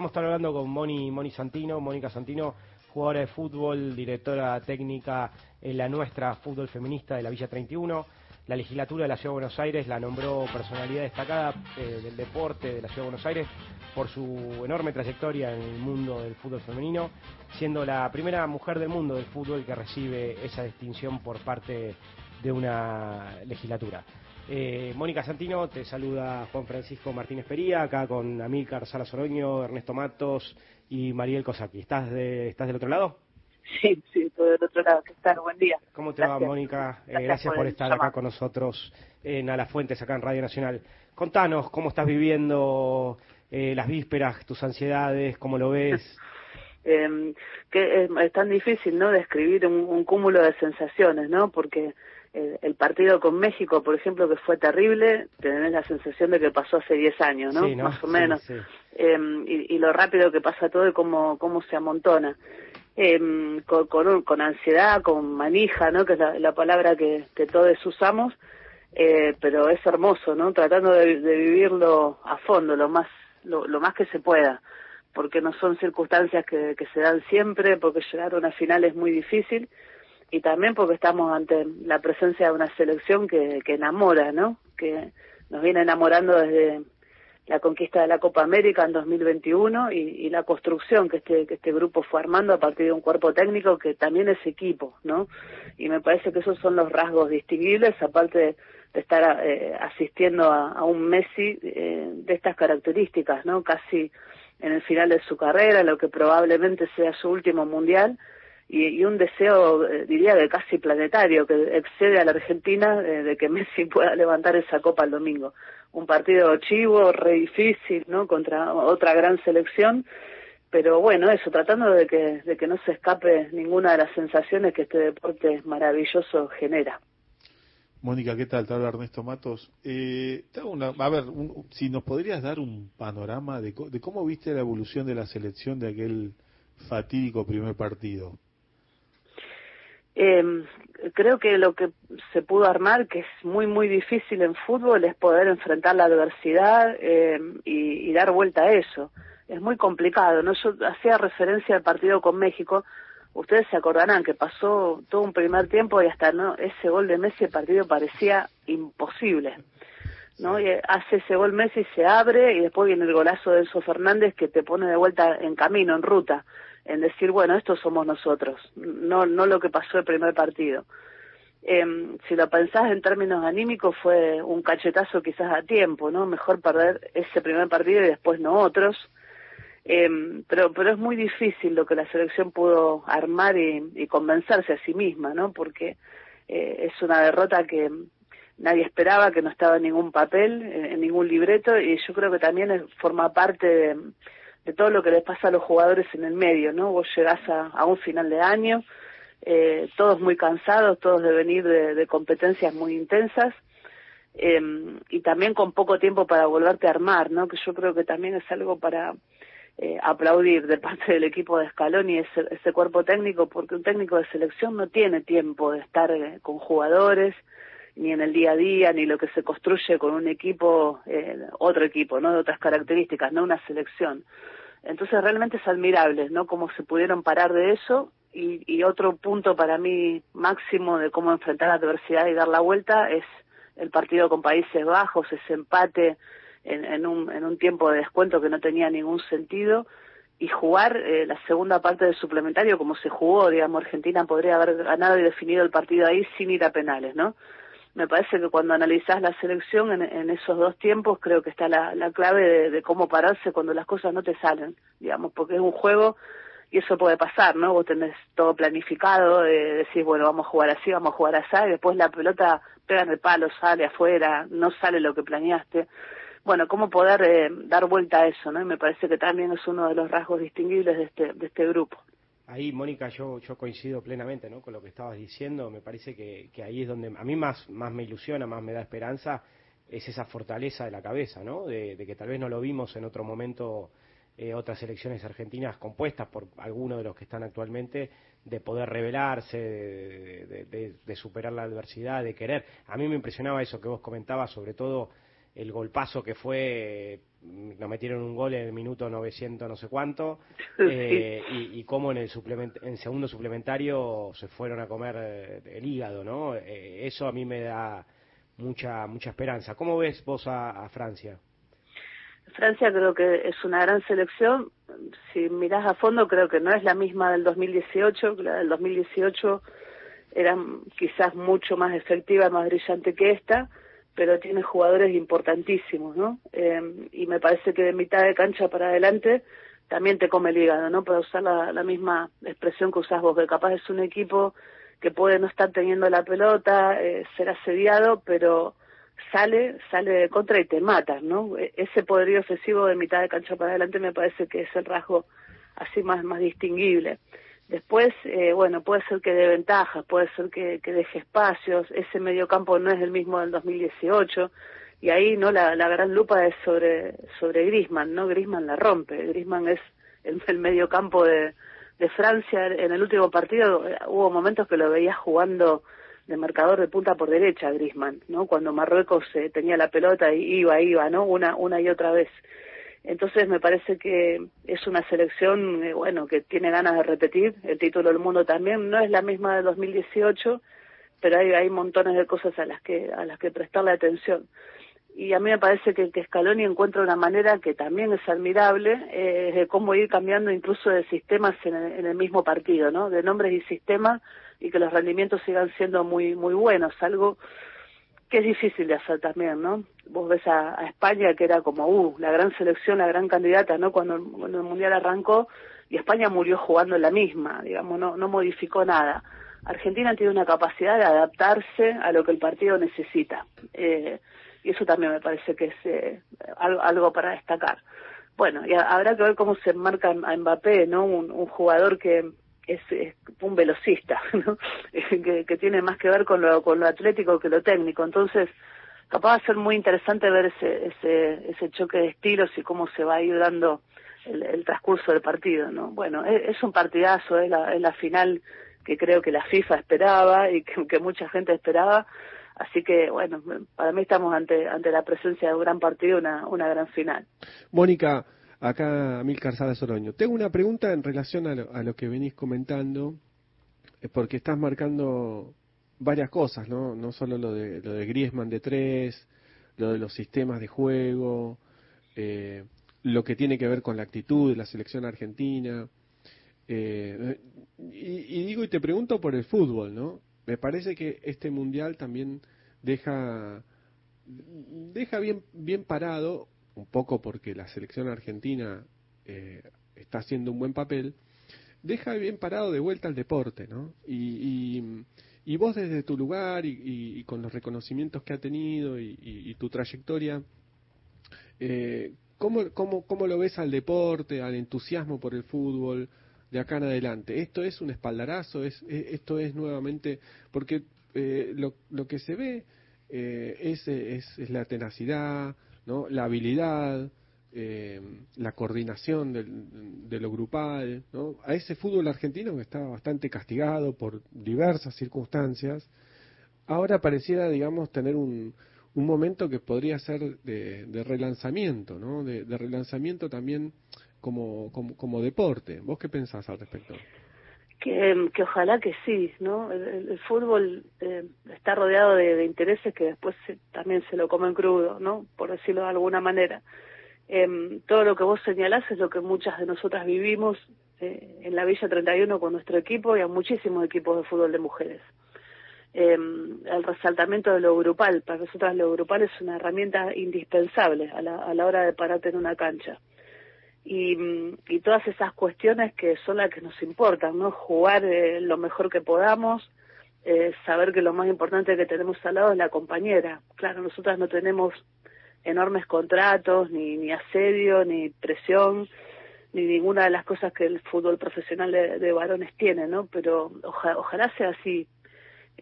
Vamos a estar hablando con Moni, Moni Santino, Mónica Santino, jugadora de fútbol, directora técnica en la nuestra fútbol feminista de la Villa 31. La legislatura de la Ciudad de Buenos Aires la nombró personalidad destacada eh, del deporte de la Ciudad de Buenos Aires por su enorme trayectoria en el mundo del fútbol femenino, siendo la primera mujer del mundo del fútbol que recibe esa distinción por parte de una legislatura. Eh, Mónica Santino, te saluda Juan Francisco Martínez Pería, acá con Amílcar Sala Soroño, Ernesto Matos y Mariel Cosaki. ¿Estás, de, ¿Estás del otro lado? Sí, sí, estoy del otro lado. ¿Qué tal? Buen día. ¿Cómo te va, Mónica? Eh, gracias, por, estar acá con nosotros en A las Fuentes, acá en Radio Nacional. Contanos cómo estás viviendo eh, las vísperas, tus ansiedades, cómo lo ves. Em, que es, tan difícil, ¿no?, describir un, un cúmulo de sensaciones, ¿no? Porque el partido con México, por ejemplo, que fue terrible, tenés la sensación de que pasó hace 10 años, ¿no? Más o menos. Em, y, lo rápido que pasa todo y cómo, cómo se amontona. Eh, con, con, ansiedad, con manija, ¿no? Que es la, palabra que, que todos usamos, eh, pero es hermoso, ¿no? Tratando de, vivirlo a fondo, lo más, lo, lo, más que se pueda, porque no son circunstancias que, que se dan siempre, porque llegar a una final es muy difícil y también porque estamos ante la presencia de una selección que, que enamora, ¿no? Que nos viene enamorando desde la conquista de la Copa América en 2021 y, y la construcción que este, que este grupo fue armando a partir de un cuerpo técnico que también es equipo, ¿no? Y me parece que esos son los rasgos distinguibles, aparte de, estar eh, asistiendo a, a, un Messi eh, de estas características, ¿no? Casi en el final de su carrera, lo que probablemente sea su último mundial, y, un deseo, eh, diría, de casi planetario, que excede a la Argentina eh, de que Messi pueda levantar esa copa el domingo. Un partido chivo, re difícil, ¿no? Contra otra gran selección, pero bueno, eso, tratando de que, de que no se escape ninguna de las sensaciones que este deporte maravilloso genera. Mónica, ¿qué tal? Te habla Ernesto Matos. Eh, una, a ver, si nos podrías dar un panorama de, de cómo viste la evolución de la selección de aquel fatídico primer partido. Eh, creo que lo que se pudo armar, que es muy, muy difícil en fútbol, es poder enfrentar la adversidad eh, y, dar vuelta a eso. Es muy complicado, ¿no? Yo hacía referencia al partido con México, ustedes se acordarán que pasó todo un primer tiempo y hasta no ese gol de Messi el partido parecía imposible. ¿no? Y hace ese gol Messi, se abre y después viene el golazo de Enzo Fernández que te pone de vuelta en camino, en ruta en decir, bueno, estos somos nosotros, no, no lo que pasó el primer partido. Eh, si lo pensás en términos anímicos fue un cachetazo quizás a tiempo, ¿no? Mejor perder ese primer partido y después no otros. Eh, pero, pero es muy difícil lo que la selección pudo armar y, y convencerse a sí misma, ¿no? Porque eh, es una derrota que nadie esperaba, que no estaba en ningún papel, en, ningún libreto, y yo creo que también forma parte de, de todo lo que les pasa a los jugadores en el medio, ¿no? Vos llegás a, un final de año, eh, todos muy cansados, todos de venir de, competencias muy intensas, em, y también con poco tiempo para volverte a armar, ¿no? Que yo creo que también es algo para eh, aplaudir de parte del equipo de Scaloni ese, ese cuerpo técnico, porque un técnico de selección no tiene tiempo de estar eh, con jugadores, ni en el día a día, ni lo que se construye con un equipo, eh, otro equipo, ¿no? De otras características, no una selección. Entonces realmente es admirable, ¿no? Cómo se pudieron parar de eso y, y otro punto para mí máximo de cómo enfrentar la adversidad y dar la vuelta es el partido con Países Bajos, ese empate en, en, un, en un tiempo de descuento que no tenía ningún sentido y jugar eh, la segunda parte del suplementario como se jugó, digamos, Argentina podría haber ganado y definido el partido ahí sin ir a penales, ¿no? Me parece que cuando analizás la selección en, esos dos tiempos creo que está la, clave de, cómo pararse cuando las cosas no te salen, digamos, porque es un juego y eso puede pasar, ¿no? Vos tenés todo planificado, de decís, bueno, vamos a jugar así, vamos a jugar así, y después la pelota pega en el palo, sale afuera, no sale lo que planeaste. Bueno, cómo poder eh, dar vuelta a eso, ¿no? Y me parece que también es uno de los rasgos distinguibles de este, de este grupo. Ahí, Mónica, yo, yo coincido plenamente ¿no? con lo que estabas diciendo. Me parece que, que, ahí es donde a mí más, más me ilusiona, más me da esperanza, es esa fortaleza de la cabeza, ¿no? De, que tal vez no lo vimos en otro momento eh, otras elecciones argentinas compuestas por algunos de los que están actualmente, de poder rebelarse, de, de, superar la adversidad, de querer. A mí me impresionaba eso que vos comentabas, sobre todo el golpazo que fue, nos metieron un gol en el minuto 900 no sé cuánto, eh, y, cómo en el en segundo suplementario se fueron a comer eh, el hígado, ¿no? Eh, eso a mí me da mucha mucha esperanza. ¿Cómo ves vos a, Francia? Francia creo que es una gran selección. Si mirás a fondo, creo que no es la misma del 2018. La del 2018 era quizás mucho más efectiva, más brillante que esta pero tiene jugadores importantísimos, ¿no? Eh, y me parece que de mitad de cancha para adelante también te come el hígado, ¿no? Para usar la, misma expresión que usás vos, que capaz es un equipo que puede no estar teniendo la pelota, eh, ser asediado, pero sale, sale de contra y te mata, ¿no? E, ese poderío ofensivo de mitad de cancha para adelante me parece que es el rasgo así más, más distinguible. Después, eh, bueno, puede ser que dé ventajas, puede ser que, deje espacios, ese mediocampo no es el mismo del 2018, y ahí no la, gran lupa es sobre, sobre Grisman, ¿no? Grisman la rompe, Grisman es el, el mediocampo de, de Francia, en el último partido eh, hubo momentos que lo veía jugando de marcador de punta por derecha Grisman, ¿no? Cuando Marruecos eh, tenía la pelota y iba, iba, ¿no? Una, una y otra vez. Entonces me parece que es una selección, eh, bueno, que tiene ganas de repetir el título del mundo también. No es la misma de 2018, pero hay, hay montones de cosas a las que a las que prestarle atención. Y a mí me parece que, que Scaloni encuentra una manera que también es admirable eh, de cómo ir cambiando incluso de sistemas en el, en el mismo partido, ¿no? De nombres y sistemas y que los rendimientos sigan siendo muy muy buenos, algo que es difícil de hacer también, ¿no? Vos ves a, España que era como, uh, la gran selección, la gran candidata, ¿no? Cuando, el Mundial arrancó y España murió jugando en la misma, digamos, no, no modificó nada. Argentina tiene una capacidad de adaptarse a lo que el partido necesita. Eh, y eso también me parece que es eh, algo, para destacar. Bueno, y habrá que ver cómo se marca a Mbappé, ¿no? un jugador que, es, un velocista, ¿no? que, tiene más que ver con lo, con lo atlético que lo técnico. Entonces, capaz de ser muy interesante ver ese, ese, ese choque de estilos y cómo se va a ir dando el, transcurso del partido, ¿no? Bueno, es, un partidazo, es la, es la final que creo que la FIFA esperaba y que, mucha gente esperaba. Así que, bueno, para mí estamos ante, ante la presencia de un gran partido, una, una gran final. Mónica, Acá, Mil Sala Soroño. Tengo una pregunta en relación a lo, que venís comentando, eh, porque estás marcando varias cosas, ¿no? No solo lo de, lo de Griezmann de tres, lo de los sistemas de juego, eh, lo que tiene que ver con la actitud de la selección argentina. Eh, y, digo y te pregunto por el fútbol, ¿no? Me parece que este mundial también deja deja bien bien parado un poco porque la selección argentina eh, está haciendo un buen papel, deja bien parado de vuelta al deporte, ¿no? Y, y, vos desde tu lugar y, con los reconocimientos que ha tenido y, tu trayectoria, eh, ¿cómo, cómo, cómo lo ves al deporte, al entusiasmo por el fútbol de acá en adelante? ¿Esto es un espaldarazo? ¿Es, esto es nuevamente...? Porque eh, lo, lo que se ve eh, es, es, es la tenacidad, ¿no? la habilidad, eh, la coordinación de, lo grupal, ¿no? a ese fútbol argentino que estaba bastante castigado por diversas circunstancias, ahora pareciera, digamos, tener un, un momento que podría ser de, relanzamiento, ¿no? de, relanzamiento también como, como, deporte. ¿Vos qué pensás al respecto? Que, que, ojalá que sí, ¿no? El, fútbol eh, está rodeado de, intereses que después también se lo comen crudo, ¿no? Por decirlo de alguna manera. Em, todo lo que vos señalás es lo que muchas de nosotras vivimos eh, en la Villa 31 con nuestro equipo y a muchísimos equipos de fútbol de mujeres. Em, el resaltamiento de lo grupal, para nosotras lo grupal es una herramienta indispensable a la, a la hora de pararte en una cancha y, todas esas cuestiones que son las que nos importan, ¿no? Jugar eh, lo mejor que podamos, eh, saber que lo más importante que tenemos al lado es la compañera. Claro, nosotras no tenemos enormes contratos, ni, ni asedio, ni presión, ni ninguna de las cosas que el fútbol profesional de, varones tiene, ¿no? Pero ojalá sea así.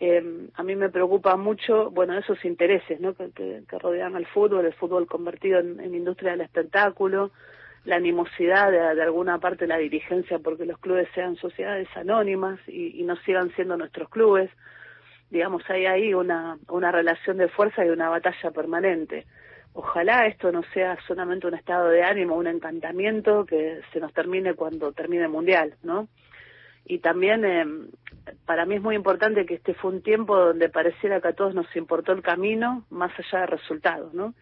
Eh, a mí me preocupa mucho, bueno, esos intereses, ¿no? Que, que, rodean al fútbol, el fútbol convertido en, en industria del espectáculo, la animosidad de, alguna parte de la dirigencia porque los clubes sean sociedades anónimas y, no sigan siendo nuestros clubes. Digamos, hay ahí una, una relación de fuerza y una batalla permanente. ojalá esto no sea solamente un estado de ánimo, un encantamiento que se nos termine cuando termine el mundial, ¿no? Y también eh, para mí es muy importante que este fue un tiempo donde pareciera que a todos nos importó el camino más allá de resultados, ¿no?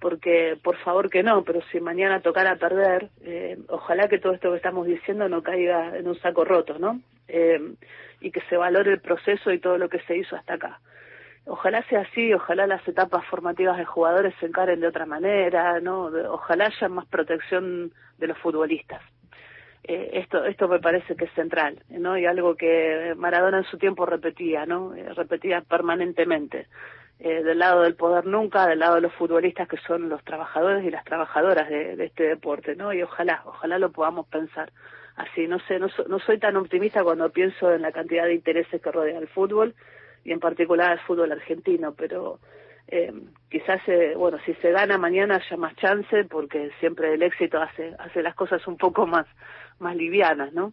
Porque por favor que no, pero si mañana tocara perder, eh, ojalá que todo esto que estamos diciendo no caiga en un saco roto, ¿no? Eh, y que se valore el proceso y todo lo que se hizo hasta acá ojalá sea así, ojalá las etapas formativas de jugadores se encaren de otra manera, ¿no? Ojalá haya más protección de los futbolistas. Eh, esto, esto me parece que es central, ¿no? Y algo que Maradona en su tiempo repetía, ¿no? Eh, repetía permanentemente. Eh, del lado del poder nunca, del lado de los futbolistas que son los trabajadores y las trabajadoras de, este deporte, ¿no? Y ojalá, ojalá lo podamos pensar así. No sé, no, no soy tan optimista cuando pienso en la cantidad de intereses que rodea el fútbol, y en particular al fútbol argentino, pero eh, quizás, eh, bueno, si se gana mañana haya más chance porque siempre el éxito hace, hace las cosas un poco más, más livianas, ¿no?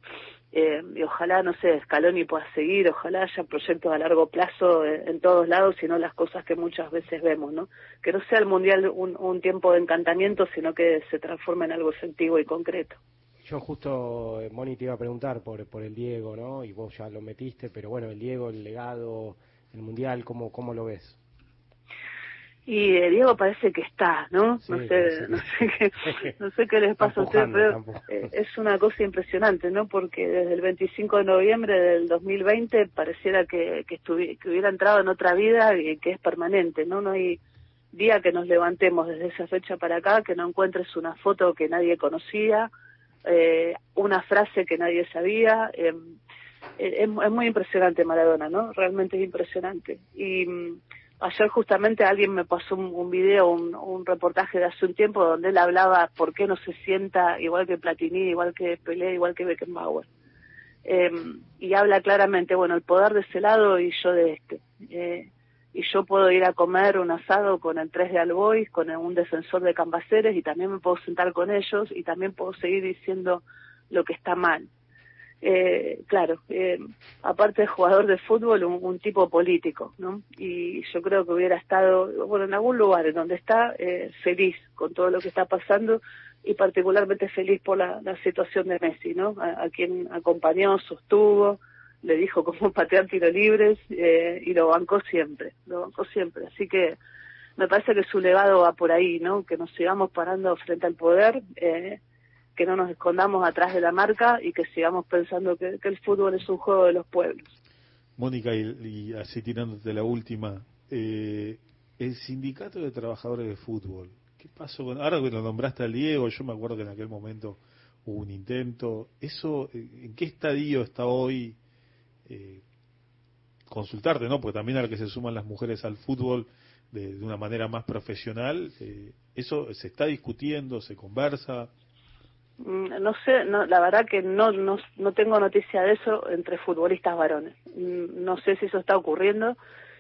Eh, y ojalá, no sé, Scaloni pueda seguir, ojalá haya proyectos a largo plazo en, todos lados, sino las cosas que muchas veces vemos, ¿no? Que no sea el Mundial un, un tiempo de encantamiento, sino que se transforme en algo sentido y concreto. Yo justo, eh, Moni, te iba a preguntar por, por el Diego, ¿no? Y vos ya lo metiste, pero bueno, el Diego, el legado, el Mundial, ¿cómo, cómo lo ves? Y eh, Diego parece que está, ¿no? no sé, no sé qué, no sé qué les pasa a ustedes, pero eh, es una cosa impresionante, ¿no? Porque desde el 25 de noviembre del 2020 pareciera que, que, que hubiera entrado en otra vida y que es permanente, ¿no? No hay día que nos levantemos desde esa fecha para acá que no encuentres una foto que nadie conocía, eh, una frase que nadie sabía. Eh, es, muy impresionante Maradona, ¿no? Realmente es impresionante. Y mm, ayer justamente alguien me pasó un, un video, un, reportaje de hace un tiempo donde él hablaba por qué no se sienta igual que Platini, igual que Pelé, igual que Beckenbauer. Eh, y habla claramente, bueno, el poder de ese lado y yo de este. Eh, y yo puedo ir a comer un asado con el 3 de Albois, con un defensor de Cambaceres y también me puedo sentar con ellos y también puedo seguir diciendo lo que está mal. Eh, claro, eh, aparte de jugador de fútbol, un, tipo político, ¿no? Y yo creo que hubiera estado, bueno, en algún lugar en donde está, eh, feliz con todo lo que está pasando y particularmente feliz por la, situación de Messi, ¿no? a quien acompañó, sostuvo, le dijo cómo patear tiros libres eh, y lo bancó siempre, lo bancó siempre. Así que me parece que su legado va por ahí, ¿no? Que nos sigamos parando frente al poder, eh, que no nos escondamos atrás de la marca y que sigamos pensando que, el fútbol es un juego de los pueblos. Mónica, y, así tirándote la última, eh, el sindicato de trabajadores de fútbol, ¿qué pasó? ahora que lo nombraste al Diego, yo me acuerdo que en aquel momento hubo un intento, ¿eso en qué estadio está hoy? eh, consultarte, ¿no? Porque también a lo que se suman las mujeres al fútbol de, una manera más profesional, eh, ¿eso se está discutiendo, se conversa? Mm, no sé, no, la verdad que no, no, no tengo noticia de eso entre futbolistas varones. Mm, no sé si eso está ocurriendo.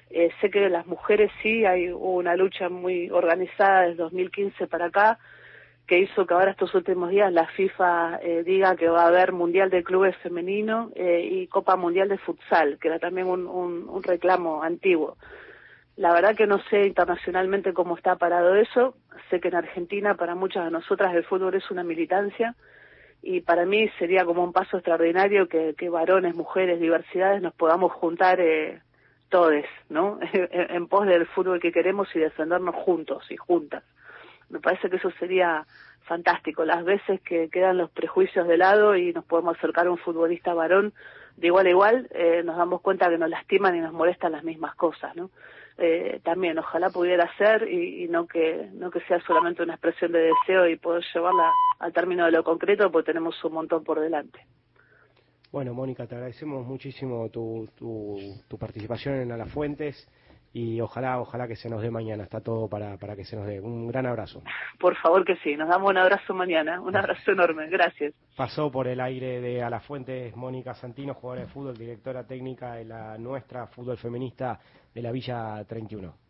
Eh, sé que las mujeres sí, hay una lucha muy organizada desde 2015 para acá que hizo que ahora estos últimos días la FIFA eh, diga que va a haber Mundial de Clubes Femenino eh, y Copa Mundial de Futsal, que era también un, un, reclamo antiguo. La verdad que no sé internacionalmente cómo está parado eso. Sé que en Argentina para muchas de nosotras el fútbol es una militancia y para mí sería como un paso extraordinario que, varones, mujeres, diversidades nos podamos juntar eh, todos, ¿no? en pos del fútbol que queremos y defendernos juntos y juntas me parece que eso sería fantástico, las veces que quedan los prejuicios de lado y nos podemos acercar a un futbolista varón de igual a igual, eh, nos damos cuenta que nos lastiman y nos molestan las mismas cosas, ¿no? Eh, también ojalá pudiera ser y, no que no que sea solamente una expresión de deseo y poder llevarla al término de lo concreto porque tenemos un montón por delante. Bueno, Mónica, te agradecemos muchísimo tu, tu, tu participación en A las Fuentes y ojalá, ojalá que se nos dé mañana, está todo para, para que se nos dé. Un gran abrazo. Por favor que sí, nos damos un abrazo mañana, un abrazo enorme, gracias. Pasó por el aire de A la Fuentes Mónica Santino, jugadora de fútbol, directora técnica de la nuestra fútbol feminista de la Villa 31.